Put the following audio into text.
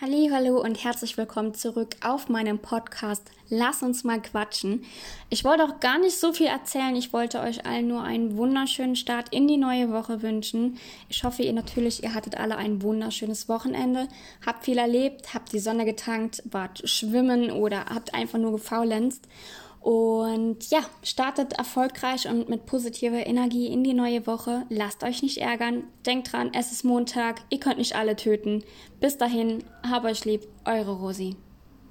Hallo und herzlich willkommen zurück auf meinem Podcast Lass uns mal quatschen. Ich wollte auch gar nicht so viel erzählen. Ich wollte euch allen nur einen wunderschönen Start in die neue Woche wünschen. Ich hoffe, ihr natürlich, ihr hattet alle ein wunderschönes Wochenende, habt viel erlebt, habt die Sonne getankt, wart schwimmen oder habt einfach nur gefaulenzt. Und ja, startet erfolgreich und mit positiver Energie in die neue Woche. Lasst euch nicht ärgern. Denkt dran, es ist Montag. Ihr könnt nicht alle töten. Bis dahin, hab euch lieb. Eure Rosi.